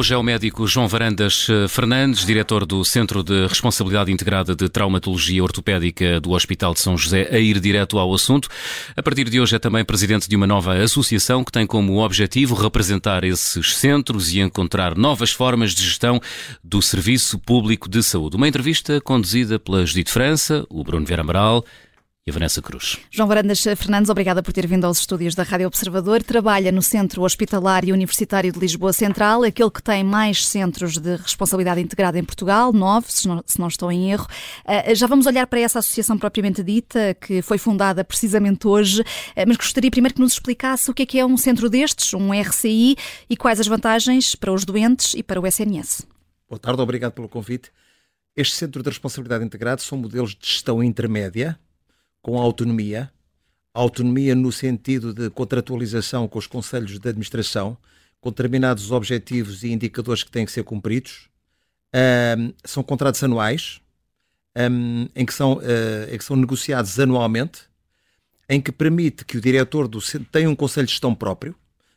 Hoje é o médico João Varandas eh, Fernandes, diretor do Centro de Responsabilidade Integrada de Traumatologia Ortopédica do Hospital de São José, a ir direto ao assunto. A partir de hoje é também presidente de uma nova associação que tem como objetivo representar esses centros e encontrar novas formas de gestão do Serviço Público de Saúde. Uma entrevista conduzida pela Judite França, o Bruno Vieira Amaral e a Vanessa Cruz. João Varandas Fernandes, obrigada por ter vindo aos estúdios da Rádio Observador. Trabalha no Centro Hospitalar e Universitário de Lisboa Central, aquele que tem mais centros de responsabilidade integrada em Portugal, nove, se não, se não estou em erro. Uh, já vamos olhar para essa associação propriamente dita, que foi fundada precisamente hoje, uh, mas gostaria primeiro que nos explicasse o que é que é um centro destes, um RCI, e quais as vantagens para os doentes e para o SNS. Boa tarde, obrigado pelo convite. Este Centro de Responsabilidade Integrada são modelos de gestão intermédia, com autonomia, autonomia no sentido de contratualização com os conselhos de administração, com determinados objetivos e indicadores que têm que ser cumpridos. Um, são contratos anuais, um, em, que são, uh, em que são negociados anualmente, em que permite que o diretor do tenha um conselho de gestão próprio,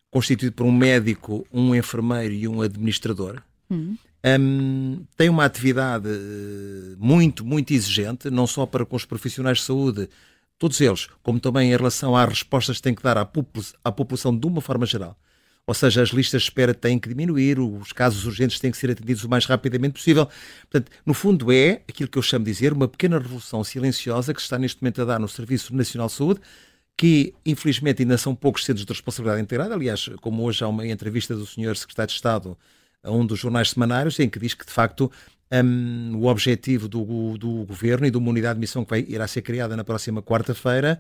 constituído por um médico, um enfermeiro e um administrador. Uhum. Um, tem uma atividade eh, muito, muito exigente, não só para com os profissionais de saúde, todos eles, como também em relação às respostas que têm que dar à, à população de uma forma geral. Ou seja, as listas de espera têm que diminuir, os casos urgentes têm que ser atendidos o mais rapidamente possível. Portanto, no fundo, é aquilo que eu chamo de dizer uma pequena revolução silenciosa que se está neste momento a dar no Serviço Nacional de Saúde, que infelizmente ainda são poucos centros de responsabilidade integrada. Aliás, como hoje há uma entrevista do Sr. Secretário de Estado a um dos jornais semanários em que diz que, de facto, um, o objetivo do, do governo e de uma unidade de missão que vai, irá ser criada na próxima quarta-feira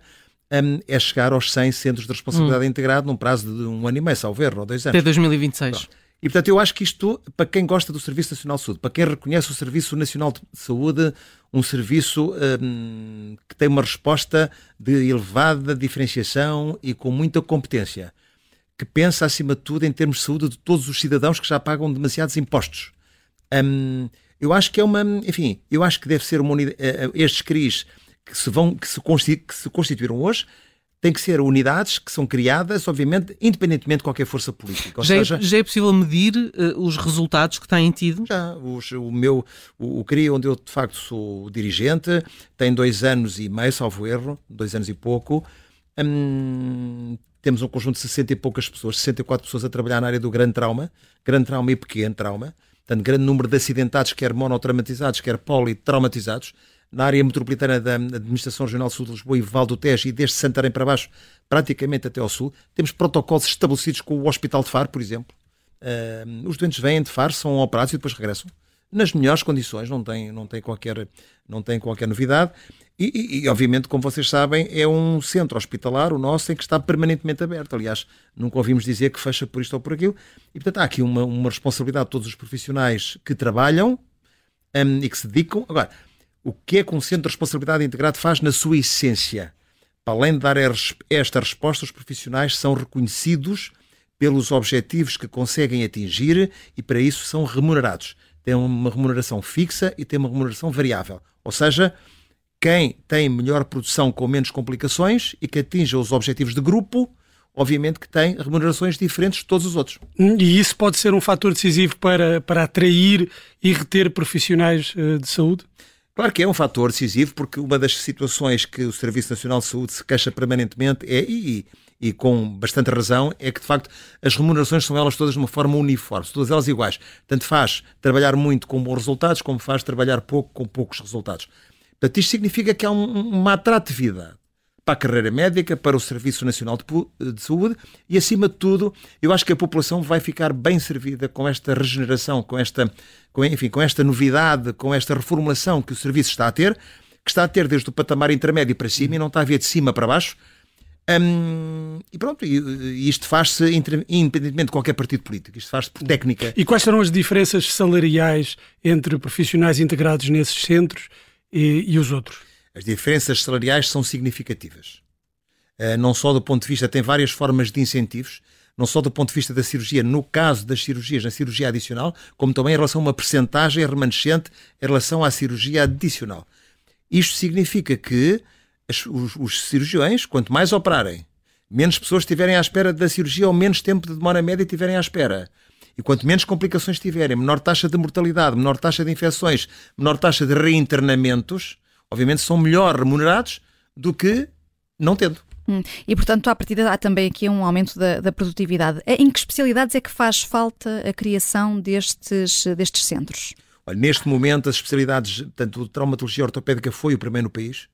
um, é chegar aos 100 centros de responsabilidade hum. integrado num prazo de um ano e meio, salvo erro, ou dois anos. Até 2026. Pronto. E, portanto, eu acho que isto, para quem gosta do Serviço Nacional de Saúde, para quem reconhece o Serviço Nacional de Saúde, um serviço um, que tem uma resposta de elevada diferenciação e com muita competência, que pensa, acima de tudo, em termos de saúde de todos os cidadãos que já pagam demasiados impostos. Um, eu acho que é uma. Enfim, eu acho que deve ser uma unidade. Uh, estes CRIs que se, vão, que se, que se constituíram hoje têm que ser unidades que são criadas, obviamente, independentemente de qualquer força política. Já, é seja, é, já, é, possível medir uh, os resultados que têm tido? Já. Os, o meu, o, o CRI, onde eu de facto sou dirigente, tem dois anos e meio, salvo erro, dois anos e pouco. Hum, temos um conjunto de 60 e poucas pessoas, 64 pessoas a trabalhar na área do grande trauma, grande trauma e pequeno trauma, portanto, grande número de acidentados, quer monotraumatizados, quer politraumatizados, na área metropolitana da Administração Regional Sul de Lisboa e Val do Tejo e desde Santarém para baixo, praticamente até ao sul. Temos protocolos estabelecidos com o Hospital de Faro, por exemplo. Uh, os doentes vêm de Faro, são operados e depois regressam nas melhores condições, não tem, não tem, qualquer, não tem qualquer novidade. E, e, e, obviamente, como vocês sabem, é um centro hospitalar, o nosso, em que está permanentemente aberto. Aliás, nunca ouvimos dizer que fecha por isto ou por aquilo. E, portanto, há aqui uma, uma responsabilidade de todos os profissionais que trabalham um, e que se dedicam. Agora, o que é que um centro de responsabilidade integrado faz na sua essência? Para além de dar esta resposta, os profissionais são reconhecidos pelos objetivos que conseguem atingir e, para isso, são remunerados. Tem uma remuneração fixa e tem uma remuneração variável. Ou seja, quem tem melhor produção com menos complicações e que atinja os objetivos de grupo, obviamente que tem remunerações diferentes de todos os outros. E isso pode ser um fator decisivo para, para atrair e reter profissionais uh, de saúde? Claro que é um fator decisivo, porque uma das situações que o Serviço Nacional de Saúde se queixa permanentemente é, e, e com bastante razão, é que de facto as remunerações são elas todas de uma forma uniforme, todas elas iguais. Tanto faz trabalhar muito com bons resultados, como faz trabalhar pouco com poucos resultados. Portanto, isto significa que há um, uma atratividade para a carreira médica, para o Serviço Nacional de, de, Saúde e, acima de tudo, eu acho que a população vai ficar bem servida com esta regeneração, com esta, com, enfim, com esta novidade, com esta reformulação que o serviço está a ter, que está a ter desde o patamar intermédio para cima e não está a vir de cima para baixo. Hum, e pronto, isto faz-se independentemente de qualquer partido político, isto faz-se por técnica. E quais serão as diferenças salariais entre profissionais integrados nesses centros e, e os outros? As diferenças salariais são significativas. Uh, não só do ponto de vista, tem várias formas de incentivos, não só do ponto de vista da cirurgia, no caso das cirurgias, na cirurgia adicional, como também em relação a uma percentagem remanescente em relação à cirurgia adicional. Isto significa que os, os cirurgiões, quanto mais operarem, menos pessoas estiverem à espera da cirurgia ou menos tempo de demora média estiverem à espera, E quanto menos complicações tiverem, menor taxa de mortalidade, menor taxa de infecções, menor taxa de reinternamentos, obviamente são melhor remunerados do que não tendo. Hum. E, portanto, à partida há também aqui um aumento da, da, produtividade. Em que especialidades é que faz falta a criação destes, destes centros? Olha, neste momento, as especialidades, portanto, traumatologia ortopédica foi o primeiro no país,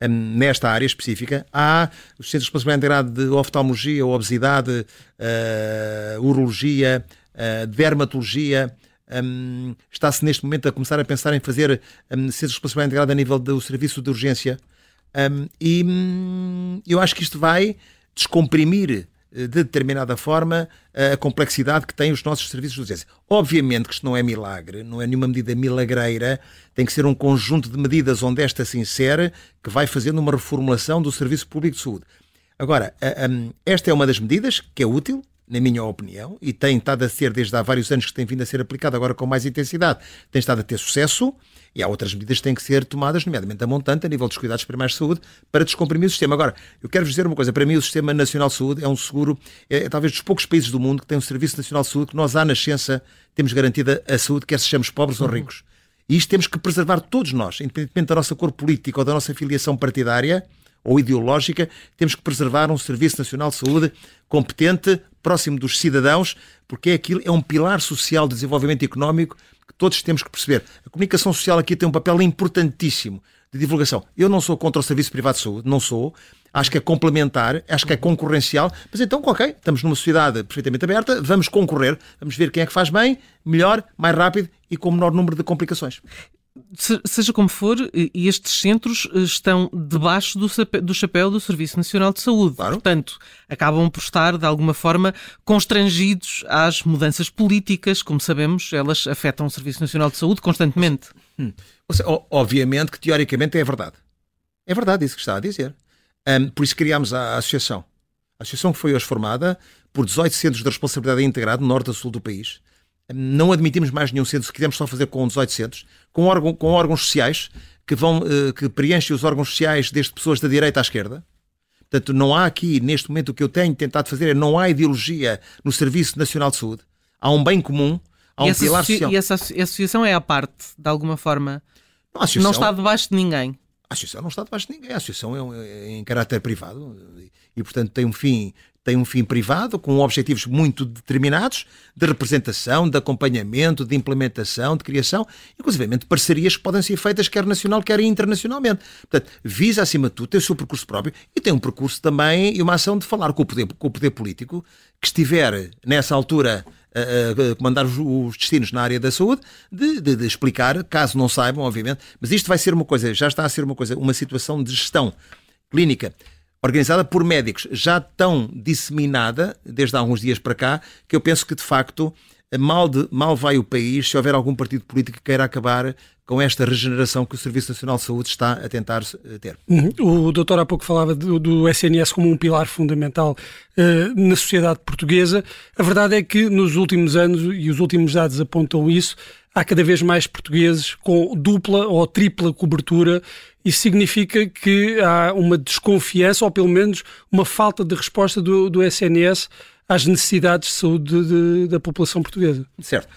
nesta área específica. Há os centros de responsabilidade integrada de oftalmologia, obesidade, uh, urologia, uh, dermatologia. Um, Está-se neste momento a começar a pensar em fazer um, centros de responsabilidade integrada a nível do serviço de urgência. Um, e hum, eu acho que isto vai descomprimir de determinada forma a complexidade que têm os nossos serviços de urgência. Obviamente que isto não é milagre, não é nenhuma medida milagreira, tem que ser um conjunto de medidas onde esta se insere que vai fazendo uma reformulação do Serviço Público de Saúde. Agora, esta é uma das medidas que é útil, na minha opinião, e tem estado a ser desde há vários anos que tem vindo a ser aplicado agora com mais intensidade, tem estado a ter sucesso. E há outras medidas que têm que ser tomadas, nomeadamente a montante, a nível dos cuidados primários de saúde, para descomprimir o sistema. Agora, eu quero-vos dizer uma coisa: para mim, o Sistema Nacional de Saúde é um seguro, é, é talvez dos poucos países do mundo que tem um Serviço Nacional de Saúde que nós, à nascença, temos garantida a saúde, quer sejamos pobres uhum. ou ricos. E isto temos que preservar todos nós, independentemente da nossa cor política ou da nossa filiação partidária ou ideológica, temos que preservar um Serviço Nacional de Saúde competente, próximo dos cidadãos, porque é aquilo é um pilar social de desenvolvimento económico que todos temos que perceber. A comunicação social aqui tem um papel importantíssimo de divulgação. Eu não sou contra o serviço privado de saúde, não sou. Acho que é complementar, acho que é concorrencial, mas então, ok, estamos numa sociedade perfeitamente aberta, vamos concorrer, vamos ver quem é que faz bem, melhor, mais rápido e com menor número de complicações seja como for, estes centros eh, estão debaixo do, chapéu do Serviço Nacional de Saúde. Claro. Portanto, acabam por estar, de alguma forma, constrangidos às mudanças políticas. Como sabemos, elas afetam o Serviço Nacional de Saúde constantemente. Hum. Obviamente que, teoricamente, é verdade. É verdade isso que está a dizer. Um, por isso criámos a, a associação. A associação que foi hoje formada por 18 centros de responsabilidade integrada, norte a sul do país, não admitimos mais nenhum centro, se quisermos só fazer com 18 centros, com, órgão, com órgãos sociais que, vão, eh, que preenchem os órgãos sociais desde pessoas da direita à esquerda. Portanto, não há aqui, neste momento, o que eu tenho tentado fazer é não há ideologia no Serviço Nacional de Saúde. Há um bem comum, há e um pilar social. E essa associação é à parte, de alguma forma? Não, associação... não está debaixo de ninguém. A associação não está debaixo de ninguém. A associação é, é em caráter privado e, portanto, tem um fim tem um fim privado com objetivos muito determinados de representação, de acompanhamento, de implementação, de criação, inclusive parcerias que podem ser feitas quer nacional, quer internacionalmente. Portanto, visa acima de tudo ter o seu percurso próprio e tem um percurso também e uma ação de falar com o poder, com o poder político que estiver nessa altura a, comandar os, os, destinos na área da saúde, de, de, de, explicar, caso não saibam, obviamente, mas isto vai ser uma coisa, já está a ser uma coisa, uma situação de gestão clínica organizada por médicos, já tão disseminada, desde há alguns dias para cá, que eu penso que de facto mal, de, mal vai o país se houver algum partido político que queira acabar com esta regeneração que o Serviço Nacional de Saúde está a tentar eh, ter. Uhum. O doutor há pouco falava do, do SNS como um pilar fundamental uh, na sociedade portuguesa. A verdade é que nos últimos anos, e os últimos dados apontam isso, há cada vez mais portugueses com dupla ou tripla cobertura. Isso significa que há uma desconfiança, ou pelo menos uma falta de resposta do, do SNS às necessidades de saúde de, de, da população portuguesa. Certo.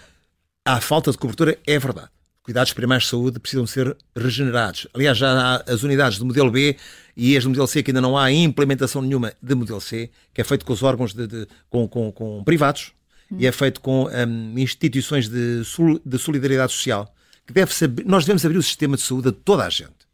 Há falta de cobertura, é verdade. Cuidados primários de saúde precisam ser regenerados. Aliás, já há as unidades do modelo B e as do modelo C que ainda não há implementação nenhuma de modelo C, que é feito com os órgãos de, de com, com, com privados, e é feito com um, instituições de, de, solidariedade social, que deve saber, nós devemos abrir o sistema de saúde a toda a gente,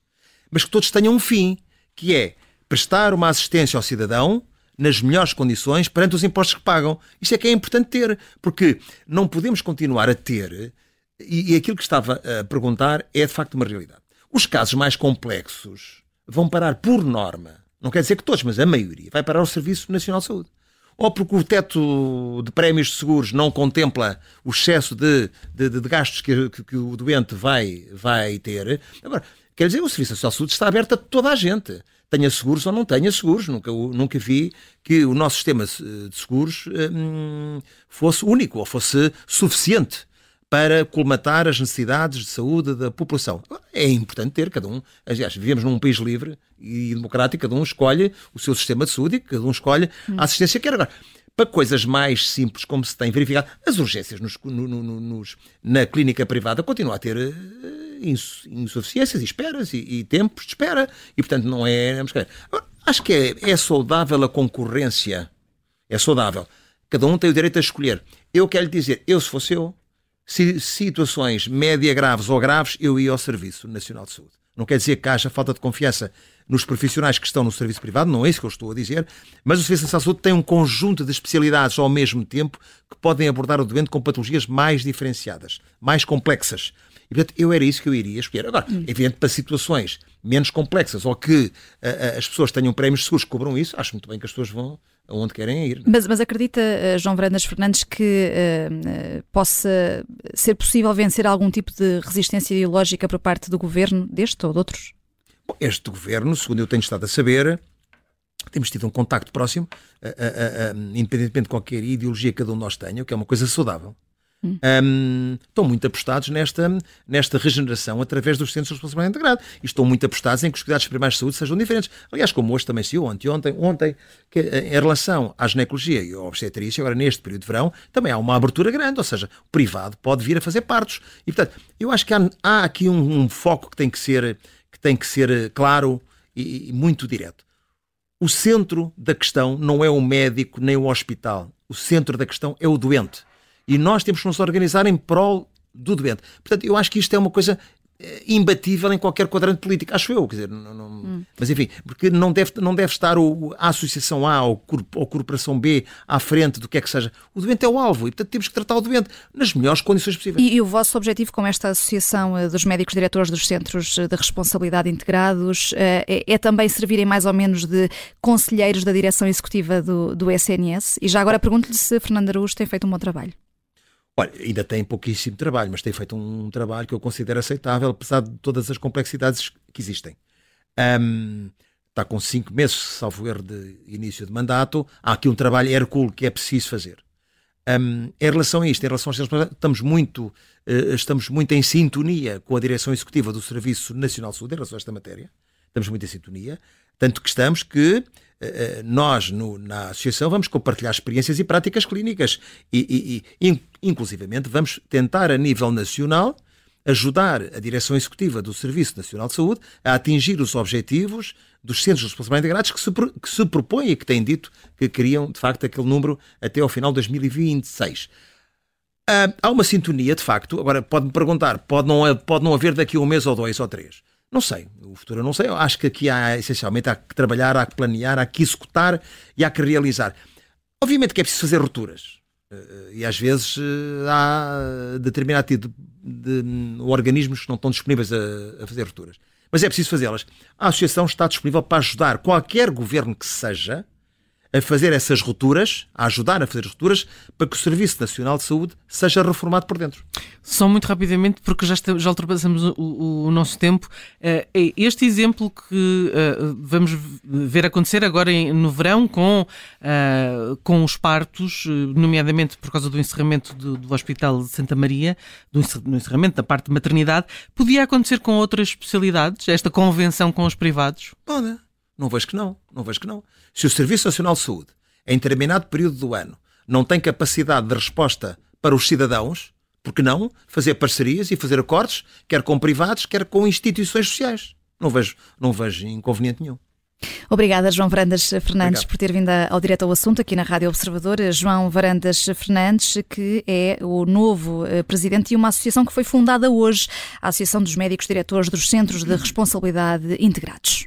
mas que todos tenham um fim, que é prestar uma assistência ao cidadão nas melhores condições perante os impostos que pagam. Isto é que é importante ter, porque não podemos continuar a ter, e, e aquilo que estava a perguntar é de facto uma realidade. Os casos mais complexos vão parar por norma, não quer dizer que todos, mas a maioria, vai parar ao Serviço Nacional de Saúde ou porque o teto de prémios de seguros não contempla o excesso de, de, de gastos que, que, que, o doente vai, vai ter. Agora, quer dizer, o Serviço Social de Saúde está aberto a toda a gente. Tenha seguros ou não tenha seguros. Nunca, nunca vi que o nosso sistema de seguros hum, fosse único ou fosse suficiente para colmatar as necessidades de saúde da população. É importante ter cada um. Aliás, vivemos num país livre e democrático, cada um escolhe o seu sistema de saúde e cada um escolhe a assistência que quer. Agora, para coisas mais simples, como se tem verificado, as urgências nos, no, no, nos, na clínica privada continuam a ter uh, insuficiências e esperas e, e, tempos de espera. E, portanto, não é. Acho que é, é saudável a concorrência. É saudável. Cada um tem o direito a escolher. Eu quero lhe dizer, eu se fosse eu, situações média graves ou graves, eu ia ao Serviço Nacional de Saúde. Não quer dizer que haja falta de confiança nos profissionais que estão no serviço privado, não é isso que eu estou a dizer, mas o Serviço Nacional de Saúde tem um conjunto de especialidades ao mesmo tempo que podem abordar o doente com patologias mais diferenciadas, mais complexas. E, portanto, eu era isso que eu iria escolher. Agora, hum. evidente, para situações menos complexas ou que uh, as pessoas tenham prémios seguros que cobram isso, acho muito bem que as pessoas vão aonde querem ir. Mas, mas acredita, uh, João Varandas Fernandes, que uh, possa ser possível vencer algum tipo de resistência ideológica por parte do governo, deste ou de outros? Bom, este governo, segundo eu tenho estado a saber, temos tido um contacto próximo, independentemente de qualquer ideologia que cada um de nós tenha, o que é uma coisa saudável. Um, estão muito apostados nesta, nesta regeneração através dos centros de responsabilidade integrada. E estão muito apostados em que os cuidados primários de saúde sejam diferentes. Aliás, como hoje também se ontem, ontem, ontem que, eh, em relação à ginecologia e à obstetrícia, agora neste período de verão, também há uma abertura grande, ou seja, o privado pode vir a fazer partos. E, portanto, eu acho que há, há aqui um, um, foco que tem que ser, que tem que ser eh, claro e, e muito direto. O centro da questão não é o médico nem o hospital. O centro da questão é o doente. E nós temos que nos organizar em prol do doente. Portanto, eu acho que isto é uma coisa eh, imbatível em qualquer quadrante político, acho eu, quer dizer, não, não, hum. mas enfim, porque não deve, não deve estar o, a Associação A ou, a Corporação B à frente do que é que seja. O doente é o alvo e, portanto, temos que tratar o doente nas melhores condições possíveis. E, e o vosso objetivo com esta Associação eh, dos Médicos Diretores dos Centros de Responsabilidade Integrados eh, é, é também servirem mais ou menos de conselheiros da direção executiva do, do SNS? E já agora pergunto-lhe se Fernando Araújo tem feito um bom trabalho. Olha, ainda tem pouquíssimo trabalho, mas tem feito um trabalho que eu considero aceitável, apesar de todas as complexidades que existem. Um, está com cinco meses, salvo erro, de início de mandato. Há aqui um trabalho hercúleo que é preciso fazer. Um, em relação a isto, em relação aos estamos muito, uh, estamos muito em sintonia com a direção executiva do Serviço Nacional de Saúde em relação a esta matéria. Estamos muito em sintonia. Tanto que estamos que eh, eh, nós, no, na associação, vamos compartilhar experiências e práticas clínicas e, e, e, inclusivamente, vamos tentar, a nível nacional, ajudar a Direção Executiva do Serviço Nacional de Saúde a atingir os objetivos dos Centros de Responsabilidade Integrados que se, que se propõem e que têm dito que queriam, de facto, aquele número até ao final de 2026. Ah, há uma sintonia, de facto. Agora, pode-me perguntar, pode não, pode não haver daqui a um mês ou dois ou três. Não sei, o futuro eu não sei. Eu acho que aqui há, essencialmente, há que trabalhar, há que planear, há que executar e há que realizar. Obviamente que é preciso fazer rupturas. Eh, e às vezes eh, há determinado tipo de, de organismos que não estão disponíveis a, a fazer rupturas. Mas é preciso fazê-las. A associação está disponível para ajudar qualquer governo que seja a fazer essas rupturas, a ajudar a fazer rupturas, para que o Serviço Nacional de Saúde seja reformado por dentro. Só muito rapidamente, porque já, já ultrapassamos o, o, nosso tempo. Eh, é este exemplo que uh, vamos ver acontecer agora no verão com, uh, com os partos, nomeadamente por causa do encerramento do, do Hospital de Santa Maria, do encerramento da parte de maternidade, podia acontecer com outras especialidades, esta convenção com os privados? Pode. Não vejo que não, não vejo que não. Se o Serviço Nacional de Saúde, em determinado período do ano, não tem capacidade de resposta para os cidadãos, por que não fazer parcerias e fazer acordos, quer com privados, quer com instituições sociais? Não vejo, não vejo inconveniente nenhum. Obrigada, João Varandas Fernandes, Obrigado. por ter vindo ao direto ao assunto aqui na Rádio Observador. João Varandas Fernandes, que é o novo eh, presidente de uma associação que foi fundada hoje, a Associação dos Médicos Diretores dos Centros de Responsabilidade Integrados.